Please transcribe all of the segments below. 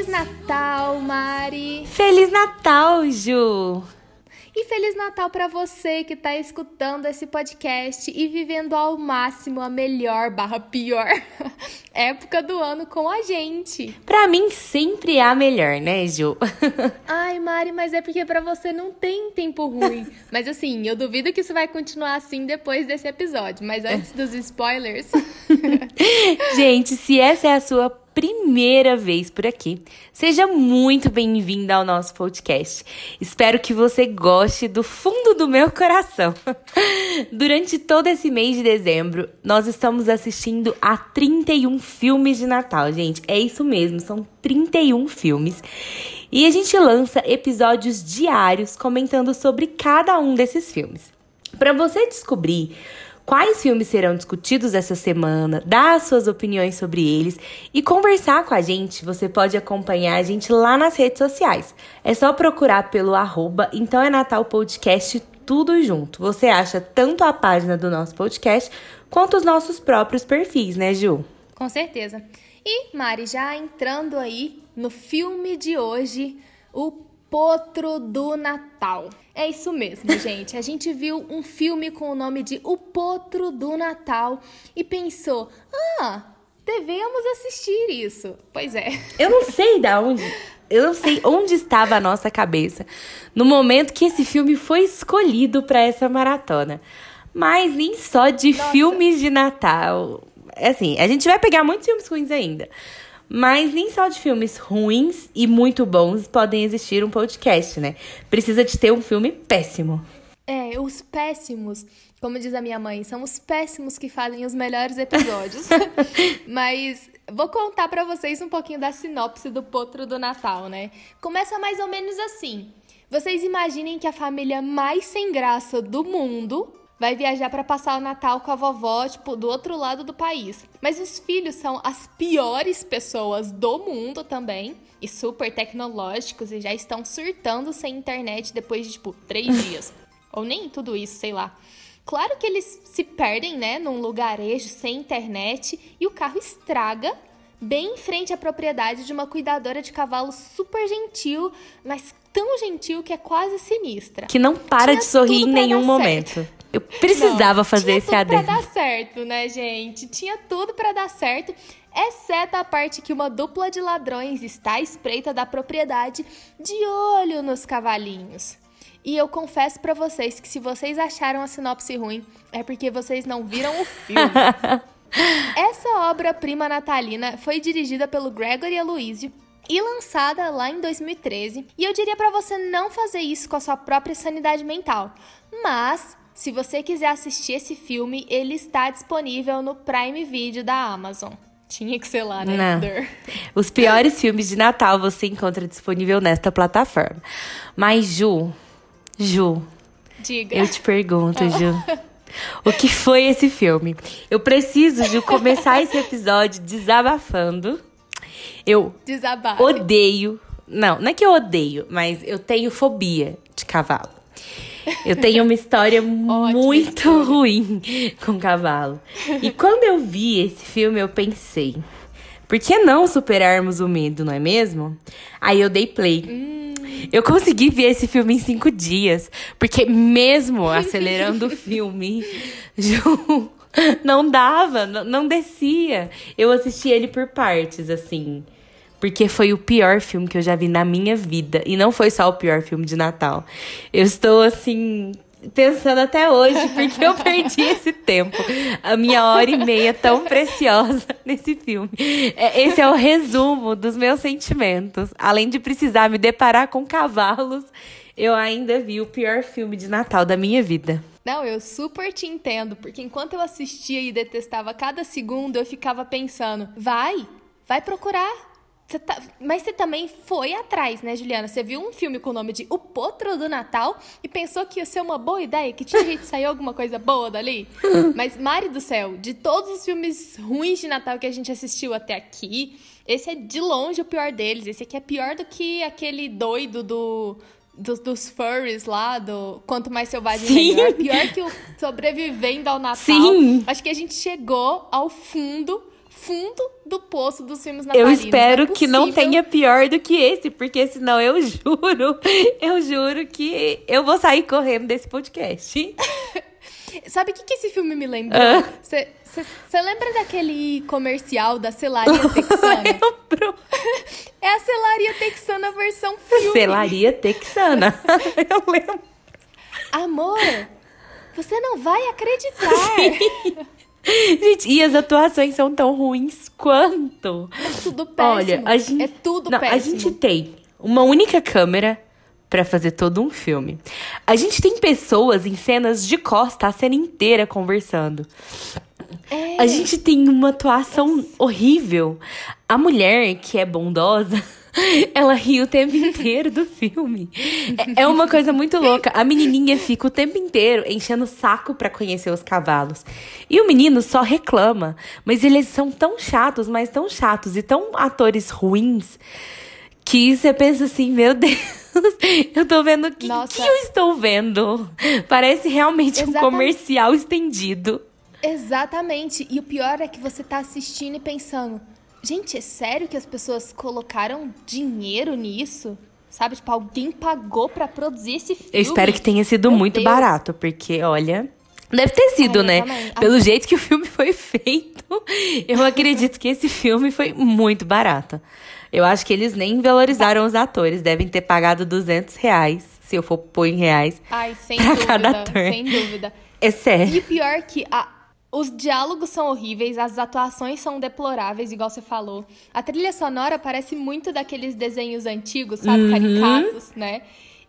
Feliz Natal, Mari! Feliz Natal, Ju! E Feliz Natal para você que está escutando esse podcast e vivendo ao máximo a melhor barra pior época do ano com a gente. Para mim sempre é a melhor, né, Ju? Ai, Mari, mas é porque para você não tem tempo ruim. mas assim, eu duvido que isso vai continuar assim depois desse episódio. Mas antes dos spoilers. gente, se essa é a sua primeira vez por aqui, seja muito bem-vinda ao nosso podcast. Espero que você goste do fundo do meu coração. Durante todo esse mês de dezembro, nós estamos assistindo a 31 filmes de Natal, gente. É isso mesmo, são 31 filmes. E a gente lança episódios diários comentando sobre cada um desses filmes. Para você descobrir quais filmes serão discutidos essa semana, dar suas opiniões sobre eles e conversar com a gente. Você pode acompanhar a gente lá nas redes sociais. É só procurar pelo arroba Então é Natal Podcast tudo junto. Você acha tanto a página do nosso podcast quanto os nossos próprios perfis, né, Ju? Com certeza. E, Mari, já entrando aí no filme de hoje, o Potro do Natal. É isso mesmo, gente. A gente viu um filme com o nome de O Potro do Natal e pensou: ah, devemos assistir isso. Pois é. Eu não sei da onde. Eu não sei onde estava a nossa cabeça no momento que esse filme foi escolhido para essa maratona. Mas nem só de nossa. filmes de Natal. Assim, a gente vai pegar muitos filmes ruins ainda. Mas nem só de filmes ruins e muito bons podem existir um podcast, né? Precisa de ter um filme péssimo. É, os péssimos, como diz a minha mãe, são os péssimos que fazem os melhores episódios. Mas vou contar para vocês um pouquinho da sinopse do Potro do Natal, né? Começa mais ou menos assim. Vocês imaginem que a família mais sem graça do mundo vai viajar para passar o Natal com a vovó, tipo, do outro lado do país. Mas os filhos são as piores pessoas do mundo também, e super tecnológicos, e já estão surtando sem internet depois de, tipo, três dias. Ou nem tudo isso, sei lá. Claro que eles se perdem, né, num lugarejo sem internet e o carro estraga bem em frente à propriedade de uma cuidadora de cavalo super gentil, mas tão gentil que é quase sinistra. Que não para Tinha de sorrir em nenhum momento. Certo. Eu precisava Não, fazer esse adendo. Tinha tudo pra dar certo, né, gente? Tinha tudo para dar certo, exceto a parte que uma dupla de ladrões está à espreita da propriedade de olho nos cavalinhos. E eu confesso para vocês que se vocês acharam a sinopse ruim, é porque vocês não viram o filme. Essa obra-prima natalina foi dirigida pelo Gregory Aloysio e lançada lá em 2013. E eu diria para você não fazer isso com a sua própria sanidade mental, mas se você quiser assistir esse filme, ele está disponível no Prime Video da Amazon. Tinha que ser lá, né? Não. Os piores filmes de Natal você encontra disponível nesta plataforma. Mas, Ju, Ju. Diga. Eu te pergunto, Ju. o que foi esse filme? Eu preciso, Ju, começar esse episódio desabafando. Eu Desabafe. odeio. Não, não é que eu odeio, mas eu tenho fobia de cavalo. Eu tenho uma história muito história. ruim com cavalo. E quando eu vi esse filme, eu pensei: por que não superarmos o medo, não é mesmo? Aí eu dei play. Hum. Eu consegui ver esse filme em cinco dias, porque mesmo acelerando o filme, não dava, não descia. Eu assisti ele por partes, assim. Porque foi o pior filme que eu já vi na minha vida. E não foi só o pior filme de Natal. Eu estou, assim, pensando até hoje, porque eu perdi esse tempo. A minha hora e meia tão preciosa nesse filme. É, esse é o resumo dos meus sentimentos. Além de precisar me deparar com cavalos, eu ainda vi o pior filme de Natal da minha vida. Não, eu super te entendo, porque enquanto eu assistia e detestava cada segundo, eu ficava pensando: vai, vai procurar tá... Mas você também foi atrás, né, Juliana? Você viu um filme com o nome de O Potro do Natal e pensou que ia ser uma boa ideia, que tinha jeito de sair alguma coisa boa dali? Mas, Mari do céu, de todos os filmes ruins de Natal que a gente assistiu até aqui, esse é de longe o pior deles. Esse aqui é pior do que aquele doido do. Dos, dos furries lá, do Quanto Mais Selvagem Sim. Melhor. Pior que o Sobrevivendo ao Natal. Sim. Acho que a gente chegou ao fundo fundo do poço dos filmes Eu natalinos. espero não é que não tenha pior do que esse, porque senão eu juro, eu juro que eu vou sair correndo desse podcast. Sabe o que, que esse filme me lembrou? Ah. Você lembra daquele comercial da selaria texana? Lembro. é a selaria texana versão filme. Selaria texana. Eu lembro. Amor, você não vai acreditar. Gente, e as atuações são tão ruins quanto. É tudo péssimo. Olha, a gente. É tudo não, péssimo. A gente tem uma única câmera pra fazer todo um filme. A gente tem pessoas em cenas de costa a cena inteira conversando. É. A gente tem uma atuação horrível. A mulher, que é bondosa, ela ri o tempo inteiro do filme. É, é uma coisa muito louca. A menininha fica o tempo inteiro enchendo o saco pra conhecer os cavalos. E o menino só reclama. Mas eles são tão chatos, mas tão chatos e tão atores ruins que você pensa assim, meu Deus, eu tô vendo o que, que eu estou vendo. Parece realmente um Exatamente. comercial estendido. Exatamente. E o pior é que você tá assistindo e pensando: gente, é sério que as pessoas colocaram dinheiro nisso? Sabe? Tipo, alguém pagou pra produzir esse filme. Eu espero que tenha sido Meu muito Deus. barato, porque, olha. Deve ter sido, É, né? também. Pelo jeito que o filme foi feito, eu acredito que esse filme foi muito barato. Eu acho que eles nem valorizaram os atores. Devem ter pagado 200 reais, se eu for pôr em reais. Ai, sem pra dúvida. cada ator. Sem dúvida. É E sério. o pior que a- os diálogos são horríveis, as atuações são deploráveis, igual você falou. A trilha sonora parece muito daqueles desenhos antigos, sabe? Uhum. Caricatos, né?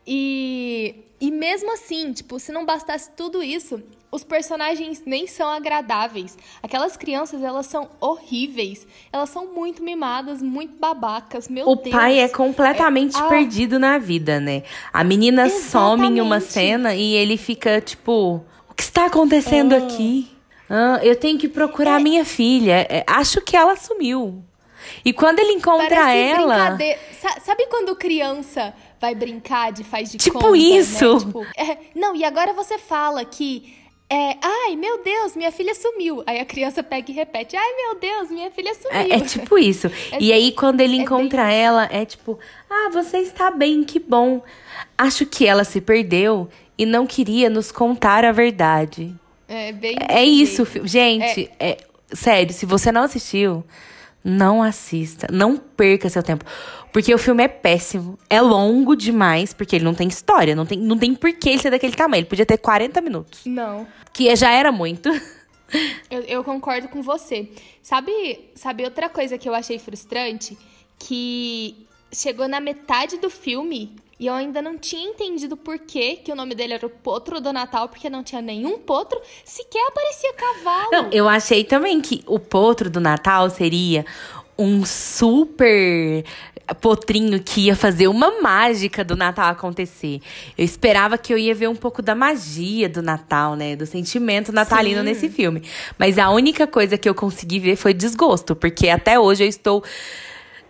E, e mesmo assim, tipo, se não bastasse tudo isso, os personagens nem são agradáveis. Aquelas crianças, elas são horríveis. Elas são muito mimadas, muito babacas. Meu O Deus. pai é completamente É- ah. perdido na vida, né? A menina some em uma Exatamente. cena e ele fica tipo: O que está acontecendo aqui? Ah, eu tenho que procurar É. minha filha. É, acho que ela sumiu. E quando ele encontra Parece ela. Sabe quando criança vai brincar de faz de Tipo conta, né? isso. Tipo, é, não, e agora você fala que. É, ai, meu Deus, minha filha sumiu. Aí a criança pega e repete: Ai, meu Deus, minha filha sumiu. É, é tipo isso. e aí, quando ele é encontra bem ela, é tipo: Ah, você está bem, que bom. Acho que ela se perdeu e não queria nos contar a verdade. É, bem É isso, gente. É. sério, se você não assistiu, não assista. Não perca seu tempo. Porque o filme é péssimo. É longo demais, porque ele não tem história. Não tem, não tem porquê ele ser daquele tamanho. Ele podia ter 40 minutos. Não. Que já era muito. Eu, eu concordo com você. Sabe, sabe outra coisa que eu achei frustrante? Que chegou na metade do filme e eu ainda não tinha entendido por que, que o nome dele era o Potro do Natal, porque não tinha nenhum potro, sequer aparecia cavalo. Não, eu achei também que o potro do Natal seria um super potrinho que ia fazer uma mágica do Natal acontecer. Eu esperava que eu ia ver um pouco da magia do Natal, né? Do sentimento natalino Sim. nesse filme. Mas a única coisa que eu consegui ver foi desgosto, porque até hoje eu estou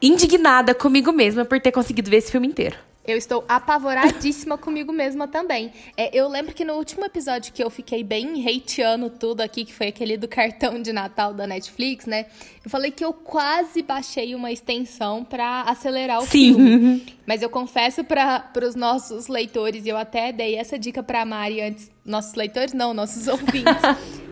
indignada comigo mesma por ter conseguido ver esse filme inteiro. Eu estou apavoradíssima comigo mesma também. É, eu lembro que no último episódio que eu fiquei bem hateando tudo aqui, que foi aquele do cartão de Natal da Netflix, né? Eu falei que eu quase baixei uma extensão pra acelerar o Sim. filme. Mas eu confesso para os nossos leitores, e eu até dei essa dica pra Mari antes. Nossos leitores, não, nossos ouvintes.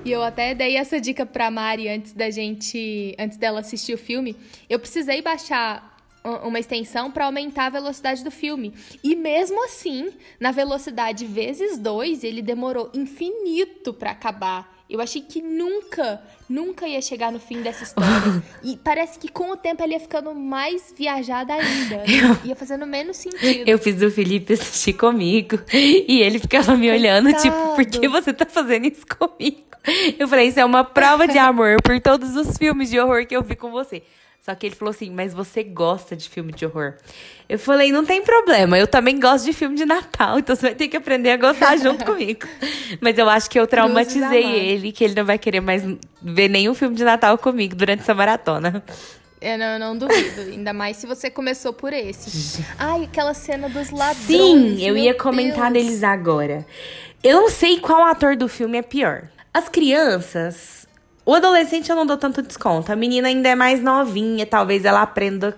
e eu até dei essa dica pra Mari antes da gente. Antes dela assistir o filme. Eu precisei baixar uma extensão para aumentar a velocidade do filme. E mesmo assim, na velocidade vezes dois, ele demorou infinito para acabar. Eu achei que nunca, nunca ia chegar no fim dessa história. e parece que com o tempo ele ia ficando mais viajada ainda. Ia fazendo menos sentido. Eu fiz o Felipe assistir comigo e ele ficava me olhando, tipo, por que Coitado. você tá fazendo isso comigo? Eu falei, isso é uma prova de amor por todos os filmes de horror que eu vi com você. Só que ele falou assim, mas você gosta de filme de horror. Eu falei, não tem problema, eu também gosto de filme de Natal, então você vai ter que aprender a gostar junto comigo. Mas eu acho que eu traumatizei ele, que ele não vai querer mais ver nenhum filme de Natal comigo durante essa maratona. Eu não, eu não duvido. Ainda mais se você começou por esse. Ai, aquela cena dos ladrões. Sim, eu ia comentar Deus. deles agora. Eu não sei qual ator do filme é pior. As crianças, O adolescente eu não dou tanto desconto. A menina ainda é mais novinha, talvez ela aprenda.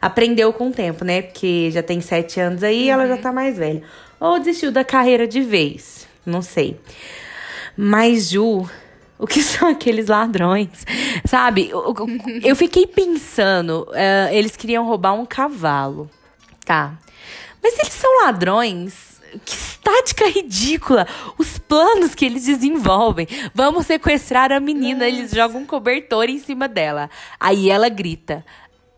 Aprendeu com o tempo, né? Porque já tem sete anos aí, uhum. ela já tá mais velha. Ou desistiu da carreira de vez. Não sei. Mas, Ju, o que são aqueles ladrões? Sabe? Eu, eu fiquei pensando, uh, eles queriam roubar um cavalo. Tá. Mas eles são ladrões. Que estática ridícula! Os planos que eles desenvolvem. Vamos sequestrar a menina, Nossa. eles jogam um cobertor em cima dela. Aí ela grita: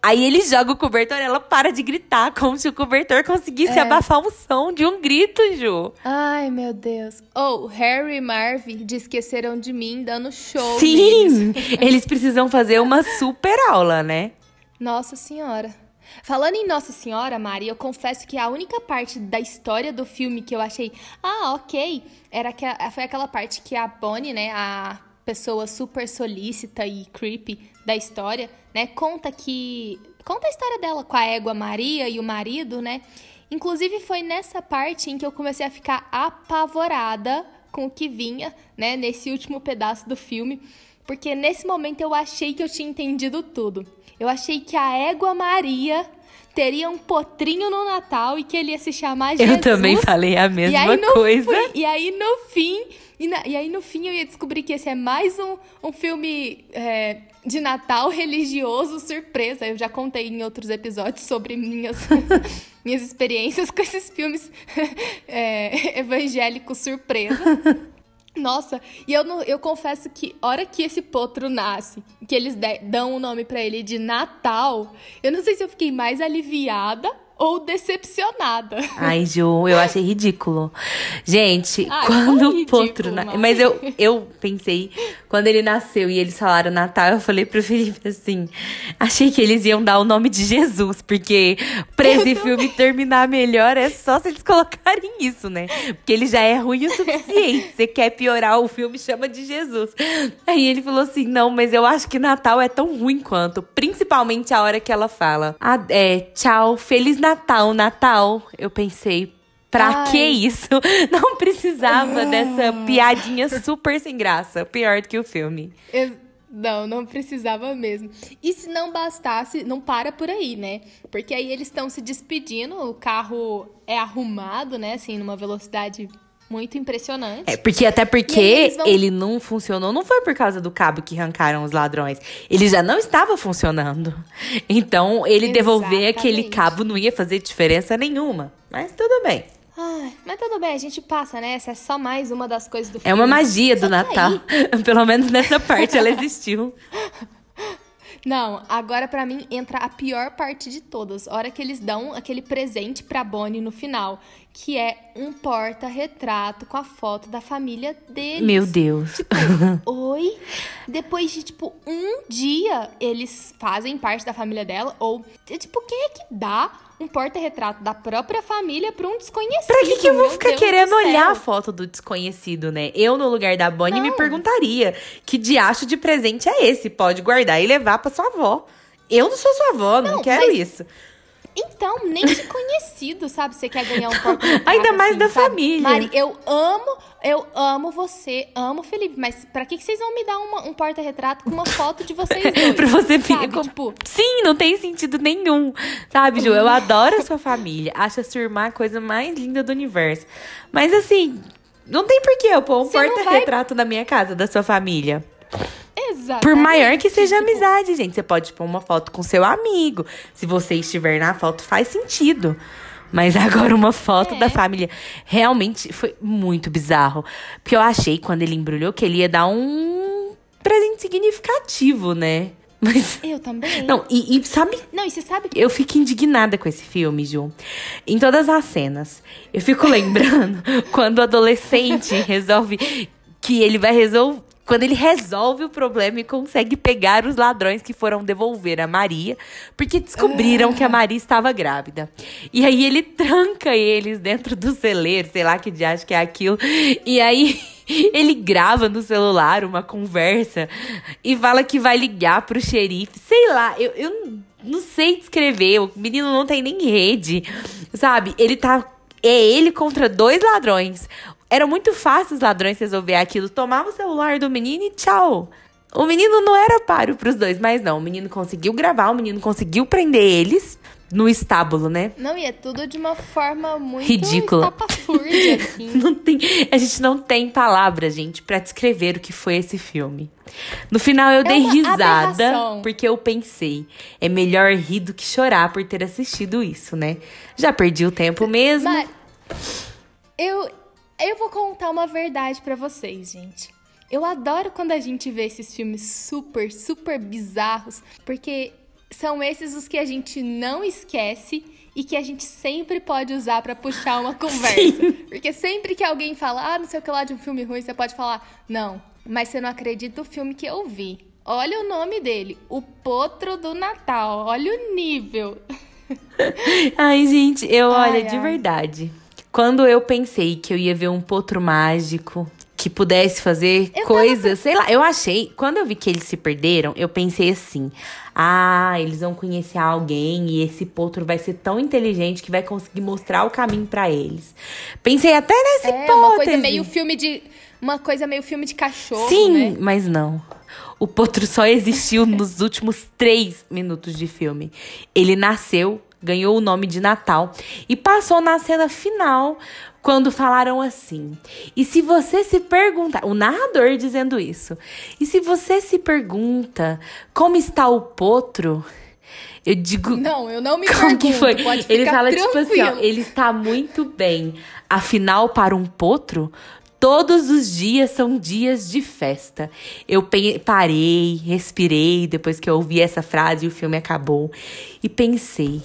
Aí ele joga o cobertor, ela para de gritar, como se o cobertor conseguisse é. abafar o som de um grito, Ju. Ai, meu Deus. Ou oh, Harry e Marvin de Esqueceram de Mim dando show. Sim! eles precisam fazer uma super aula, né? Nossa Senhora. Falando em Nossa Senhora, Mari, eu confesso que a única parte da história do filme que eu achei, ah, ok, era que foi aquela parte que a Bonnie, né, a pessoa super solícita e creepy da história, né? Conta que conta a história dela com a égua Maria e o marido, né? Inclusive foi nessa parte em que eu comecei a ficar apavorada com o que vinha, né, nesse último pedaço do filme, porque nesse momento eu achei que eu tinha entendido tudo. Eu achei que a égua Maria teria um potrinho no Natal e que ele ia se chamar Jesus. Eu também falei a mesma e coisa. e aí no fim, e, na, e, aí no fim eu ia descobrir que esse é mais um, um filme é, de Natal religioso surpresa. Eu já contei em outros episódios sobre minhas, minhas experiências com esses filmes é, evangélicos surpresa. Nossa, e eu, não, eu confesso que hora que esse potro nasce, que eles de, dão o nome para ele de Natal, eu não sei se eu fiquei mais aliviada ou decepcionada. Ai, Ju, eu achei ridículo. Gente, Ai, quando o Potro. Na... Mas eu, eu pensei, quando ele nasceu e eles falaram Natal, eu falei pro Felipe assim: achei que eles iam dar o nome de Jesus, porque pra esse filme terminar melhor é só se eles colocarem isso, né? Porque ele já é ruim o suficiente. Você quer piorar o filme, chama de Jesus. Aí ele falou assim: não, mas eu acho que Natal é tão ruim quanto. Principalmente a hora que ela fala: ah, é, tchau, Feliz Natal, Natal, eu pensei, pra Ai. que isso? Não precisava ah. dessa piadinha super sem graça. Pior do que o filme. Não, não precisava mesmo. E se não bastasse, não para por aí, né? Porque aí eles estão se despedindo, o carro é arrumado, né? Assim, numa velocidade muito impressionante. É, porque até porque vão... ele não funcionou, não foi por causa do cabo que arrancaram os ladrões. Ele já não estava funcionando. Então, ele Exatamente. devolver aquele cabo não ia fazer diferença nenhuma. Mas tudo bem. Ai, mas tudo bem, a gente passa, né? Essa é só mais uma das coisas do filme. É uma magia do Natal. Pelo menos nessa parte ela existiu. Não, agora para mim entra a pior parte de todas. A hora que eles dão aquele presente pra Bonnie no final, que é um porta-retrato com a foto da família deles. Meu Deus. Tipo, oi? Depois de, tipo, um dia eles fazem parte da família dela, ou, tipo, quem é que dá um porta-retrato da própria família pra um desconhecido. Pra que, que eu vou ficar Deus querendo olhar a foto do desconhecido, né? Eu, no lugar da Bonnie, Não. me perguntaria: que diacho de presente é esse? Pode guardar e levar pra sua avó. Eu não sou sua avó, não, não quero mas... isso. Então, nem de conhecido, sabe? Você quer ganhar um porta Ainda mais assim, da sabe? família. Mari, eu amo, eu amo você, amo o Felipe, mas pra que, que vocês vão me dar uma, um porta-retrato com uma foto de vocês dois? pra você ficar. Tipo... Sim, não tem sentido nenhum. Sabe, Ju? Eu adoro a sua família. Acho a sua irmã a coisa mais linda do universo. Mas assim, não tem porquê eu pôr um porta-retrato vai... na minha casa da sua família. Exatamente. Por maior que seja tipo... amizade, gente. Você pode pôr uma foto com seu amigo. Se você estiver na foto, faz sentido. Mas agora uma foto é. da família. Realmente foi muito bizarro. Porque eu achei, quando ele embrulhou, que ele ia dar um presente significativo, né? Mas. Eu também. Não, e, e sabe. Não, e você sabe que. Eu fico indignada com esse filme, Ju. Em todas as cenas. Eu fico lembrando quando o adolescente resolve que ele vai resolver quando ele resolve o problema e consegue pegar os ladrões que foram devolver a Maria, porque descobriram que a Maria estava grávida. E aí ele tranca eles dentro do celeiro, sei lá que dia acho que é aquilo. E aí ele grava no celular uma conversa e fala que vai ligar pro xerife. Sei lá, eu, eu não sei descrever. O menino não tem nem rede, sabe? Ele tá é ele contra dois ladrões. Era muito fácil os ladrões resolver aquilo. Tomava o celular do menino e tchau. O menino não era páreo pros dois, mas não. O menino conseguiu gravar, o menino conseguiu prender eles no estábulo, né? Não, e é tudo de uma forma muito Ridícula. assim. Não tem, a gente não tem palavras, gente, pra descrever o que foi esse filme. No final eu dei É uma risada aberração. porque eu pensei, é melhor rir do que chorar por ter assistido isso, né? Já perdi o tempo mesmo. Mas eu, eu vou contar uma verdade pra vocês, gente. Eu adoro quando a gente vê esses filmes super, super bizarros, porque são esses os que a gente não esquece e que a gente sempre pode usar pra puxar uma conversa. Porque sempre que alguém fala, ah, não sei o que lá de um filme ruim, você pode falar, não, mas você não acredita no filme que eu vi. Olha o nome dele, O Potro do Natal. Olha o nível. Ai, gente, eu Ai, olha, de verdade. Quando eu pensei que eu ia ver um potro mágico que pudesse fazer Eu coisas, sei lá, eu achei, quando eu vi que eles se perderam, eu pensei assim: "Ah, eles vão conhecer alguém e esse potro vai ser tão inteligente que vai conseguir mostrar o caminho pra eles". Pensei até nessa É, hipótese. uma coisa meio filme de. Uma coisa meio filme de cachorro, Sim, né? mas não. O potro só existiu nos últimos três minutos de filme. Ele nasceu, ganhou o nome de Natal e passou na cena final quando falaram assim. E se você se perguntar, o narrador dizendo isso. E se você se pergunta como está o potro, eu digo Não, eu não me como pergunto. que foi? Ele fala tipo assim, ó, tranquilo. ele está muito bem. Afinal, para um potro, todos os dias são dias de festa. Eu parei, respirei depois que eu ouvi essa frase e o filme acabou e pensei,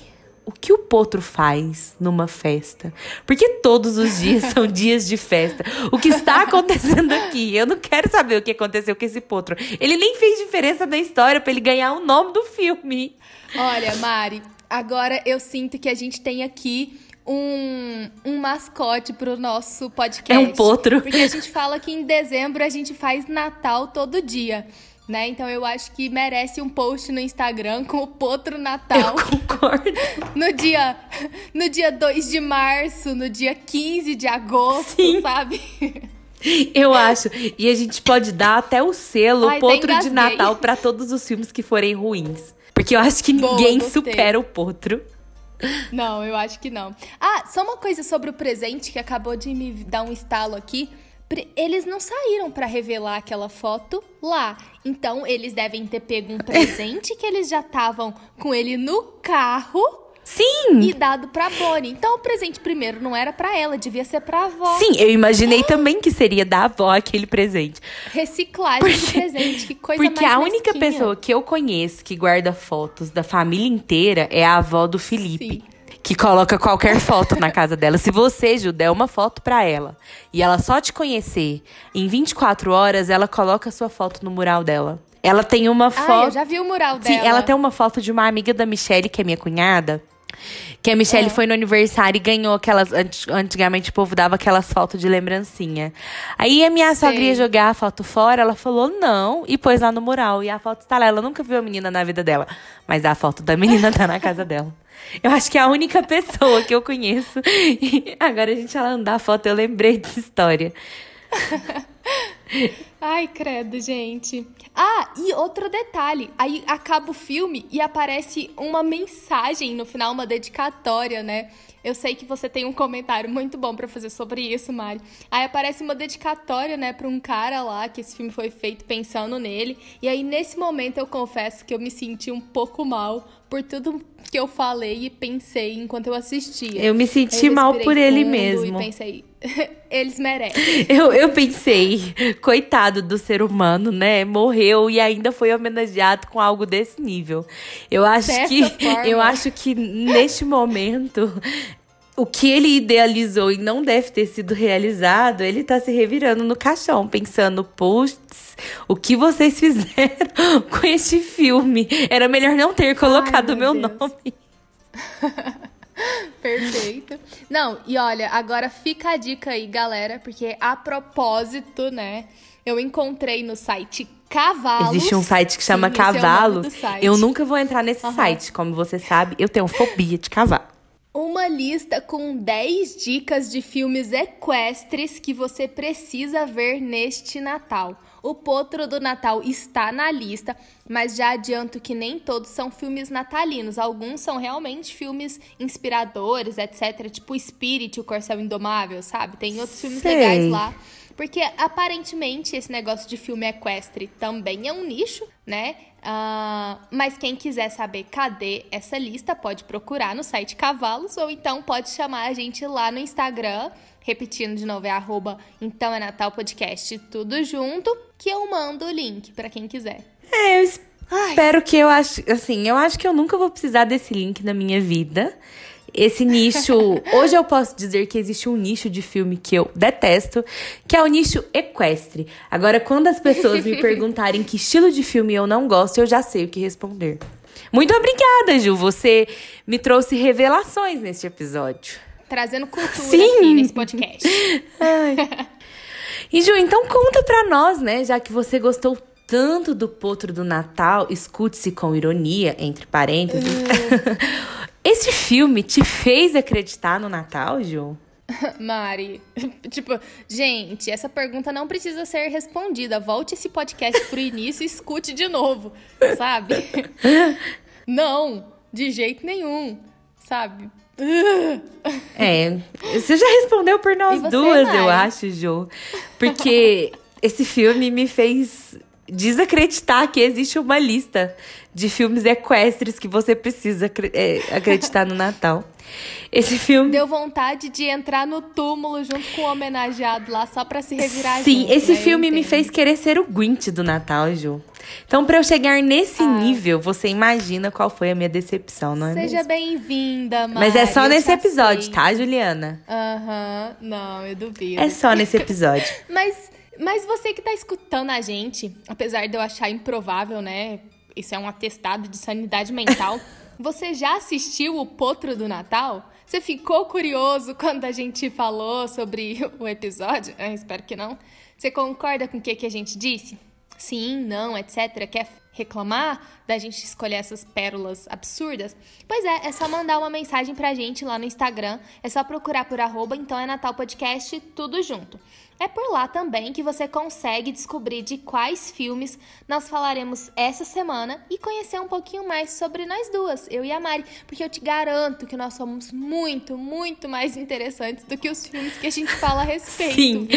o que o potro faz numa festa? Porque todos os dias são dias de festa. O que está acontecendo aqui? Eu não quero saber o que aconteceu com esse potro. Ele nem fez diferença na história para ele ganhar o nome do filme. Olha, Mari, agora eu sinto que a gente tem aqui um, um mascote pro nosso podcast. É um potro. Porque a gente fala que em dezembro a gente faz Natal todo dia. Né? Então eu acho que merece um post no Instagram com o Potro Natal. Eu concordo. No dia, no dia 2 de março, no dia 15 de agosto, Sim. sabe? Eu acho. E a gente pode dar até o selo Ai, Potro de. Natal pra todos os filmes que forem ruins. Porque eu acho que Boa, ninguém gostei. supera o Potro. Não, eu acho que não. Ah, só uma coisa sobre o presente que acabou de me dar um estalo aqui. Eles não saíram pra revelar aquela foto lá. Então, eles devem ter pego um presente que eles já estavam com ele no carro Sim! e dado pra Bonnie. Então, o presente primeiro não era pra ela, devia ser pra avó. Sim, eu imaginei também que seria da avó aquele presente. Reciclagem de presente, que coisa Porque mais a única mesquinha. pessoa que eu conheço que guarda fotos da família inteira é a avó do Felipe. Sim. Que coloca qualquer foto na casa dela. Se você, Ju, der uma foto pra ela e ela só te conhecer, em 24 horas ela coloca a sua foto no mural dela. Ela tem uma Ah, foto. eu já vi o mural Sim, dela. ela tem uma foto de uma amiga da Michelle, que é minha cunhada. Que a Michelle É. foi no aniversário e ganhou aquelas. anti- Antigamente o povo dava aquelas fotos de lembrancinha. Aí a minha Sei. sogra ia jogar a foto fora, ela falou não e pôs lá no mural. E a foto está lá. Ela nunca viu a menina na vida dela. Mas a foto da menina tá na casa dela. Eu acho que é a única pessoa que eu conheço. E agora a gente falando da foto, eu lembrei dessa história. Ai, credo, gente. Ah, e outro detalhe. Aí acaba o filme e aparece uma mensagem no final, uma dedicatória, né? Eu sei que você tem um comentário muito bom pra fazer sobre isso, Mari. Aí aparece uma dedicatória, né, pra um cara lá que esse filme foi feito pensando nele. E aí nesse momento eu confesso que eu me senti um pouco mal por tudo que eu falei e pensei enquanto eu assistia. Eu me senti Eu mal por ele mesmo. E pensei, eles merecem. Eu, eu pensei, coitado do ser humano, né? Morreu e ainda foi homenageado com algo desse nível. Eu acho Dessa que forma. eu acho que neste momento o que ele idealizou e não deve ter sido realizado, ele tá se revirando no caixão, pensando, putz, o que vocês fizeram com este filme? Era melhor não ter colocado o meu meu nome. Perfeito. Não, e olha, agora fica a dica aí, galera, porque a propósito, né, eu encontrei no site Cavalos. Existe um site que chama Sim, é Cavalos. site. eu nunca vou entrar nesse Aham. site, como você sabe, eu tenho fobia de cavalo. Uma lista com 10 dicas de filmes equestres que você precisa ver neste Natal. O Potro do Natal está na lista, mas já adianto que nem todos são filmes natalinos. Alguns são realmente filmes inspiradores, etc. Tipo Spirit, o Corcel Indomável, sabe? Tem outros filmes Sei. legais lá. Porque aparentemente esse negócio de filme equestre também é um nicho, né? Uh, mas quem quiser saber cadê essa lista, pode procurar no site Cavalos ou então pode chamar a gente lá no Instagram. Repetindo de novo, é arroba Então é Natal Podcast, tudo junto, que eu mando o link para quem quiser. É, eu espero que eu acho, assim, eu acho que eu nunca vou precisar desse link na minha vida. Esse nicho. Hoje eu posso dizer que existe um nicho de filme que eu detesto, que é o nicho equestre. Agora, quando as pessoas me perguntarem que estilo de filme eu não gosto, eu já sei o que responder. Muito obrigada, Ju. Você me trouxe revelações neste episódio. Trazendo cultura Sim. aqui nesse podcast. Ai. E Ju, então conta pra nós, né? Já que você gostou tanto do potro do Natal, escute-se com ironia, entre parênteses. Uh. Esse filme te fez acreditar no Natal, Ju? Mari, tipo, gente, essa pergunta não precisa ser respondida. Volte esse podcast pro início e escute de novo, sabe? Não, de jeito nenhum, sabe? É, você já respondeu por nós duas, eu acho, Ju. Porque esse filme me fez desacreditar que existe uma lista de filmes equestres que você precisa é, acreditar no Natal. Esse filme. Deu vontade de entrar no túmulo junto com o homenageado lá só pra se revirar Sim, junto, esse né? filme me fez querer ser o Grinch do Natal, Ju. Então, para eu chegar nesse ah. nível, você imagina qual foi a minha decepção, não é Seja bem-vinda, Mari. Mas é só nesse episódio, sei. tá, Juliana? Aham, uhum. não, eu duvido. É só nesse episódio. Mas mas você que tá escutando a gente, apesar de eu achar improvável, né? Isso é um atestado de sanidade mental. você já assistiu o Potro do Natal? Você ficou curioso quando a gente falou sobre o episódio? Eu espero que não. Você concorda com o que, que a gente disse? Sim, não, etc. Quer reclamar da gente escolher essas pérolas absurdas? Pois é, é só mandar uma mensagem pra gente lá no Instagram. É só procurar por arroba, então é Natal Podcast, tudo junto. É por lá também que você consegue descobrir de quais filmes nós falaremos essa semana e conhecer um pouquinho mais sobre nós duas, eu e a Mari, porque eu te garanto que nós somos muito, muito mais interessantes do que os filmes que a gente fala a respeito. Sim.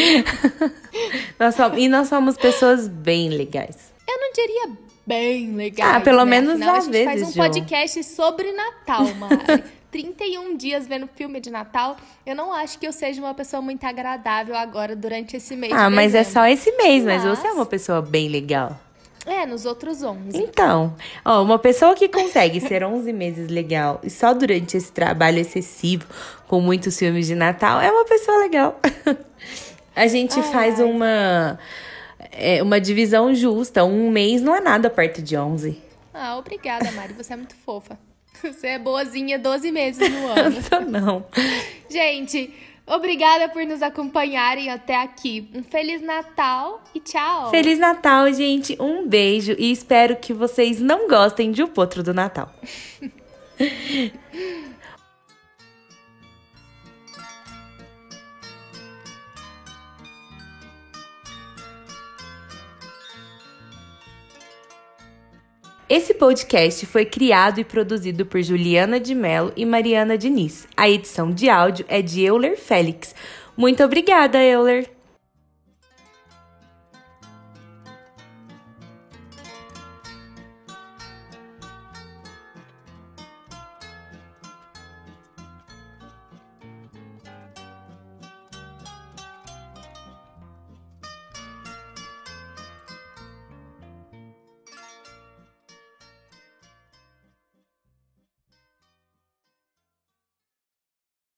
nós somos, e nós somos pessoas bem legais. Eu não diria bem legais. Ah, pelo né? menos Afinal, às vezes. A gente faz um podcast sobre Natal, Mari. 31 dias vendo filme de Natal, eu não acho que eu seja uma pessoa muito agradável agora durante esse mês. Ah, mas é só esse mês, mas... mas você é uma pessoa bem legal. É, nos outros 11. Então, ó, uma pessoa que consegue ser 11 meses legal e só durante esse trabalho excessivo com muitos filmes de Natal é uma pessoa legal. A gente ai, faz ai. uma é, uma divisão justa. Um mês não é nada perto de 11. Ah, obrigada, Mari. Você é muito fofa. Você é boazinha 12 meses no ano. não. Gente, obrigada por nos acompanharem até aqui. Um Feliz Natal e tchau. Feliz Natal, gente. Um beijo e espero que vocês não gostem de O Potro do Natal. Esse podcast foi criado e produzido por Juliana de Mello e Mariana Diniz. A edição de áudio é de Euler Félix. Muito obrigada, Euler!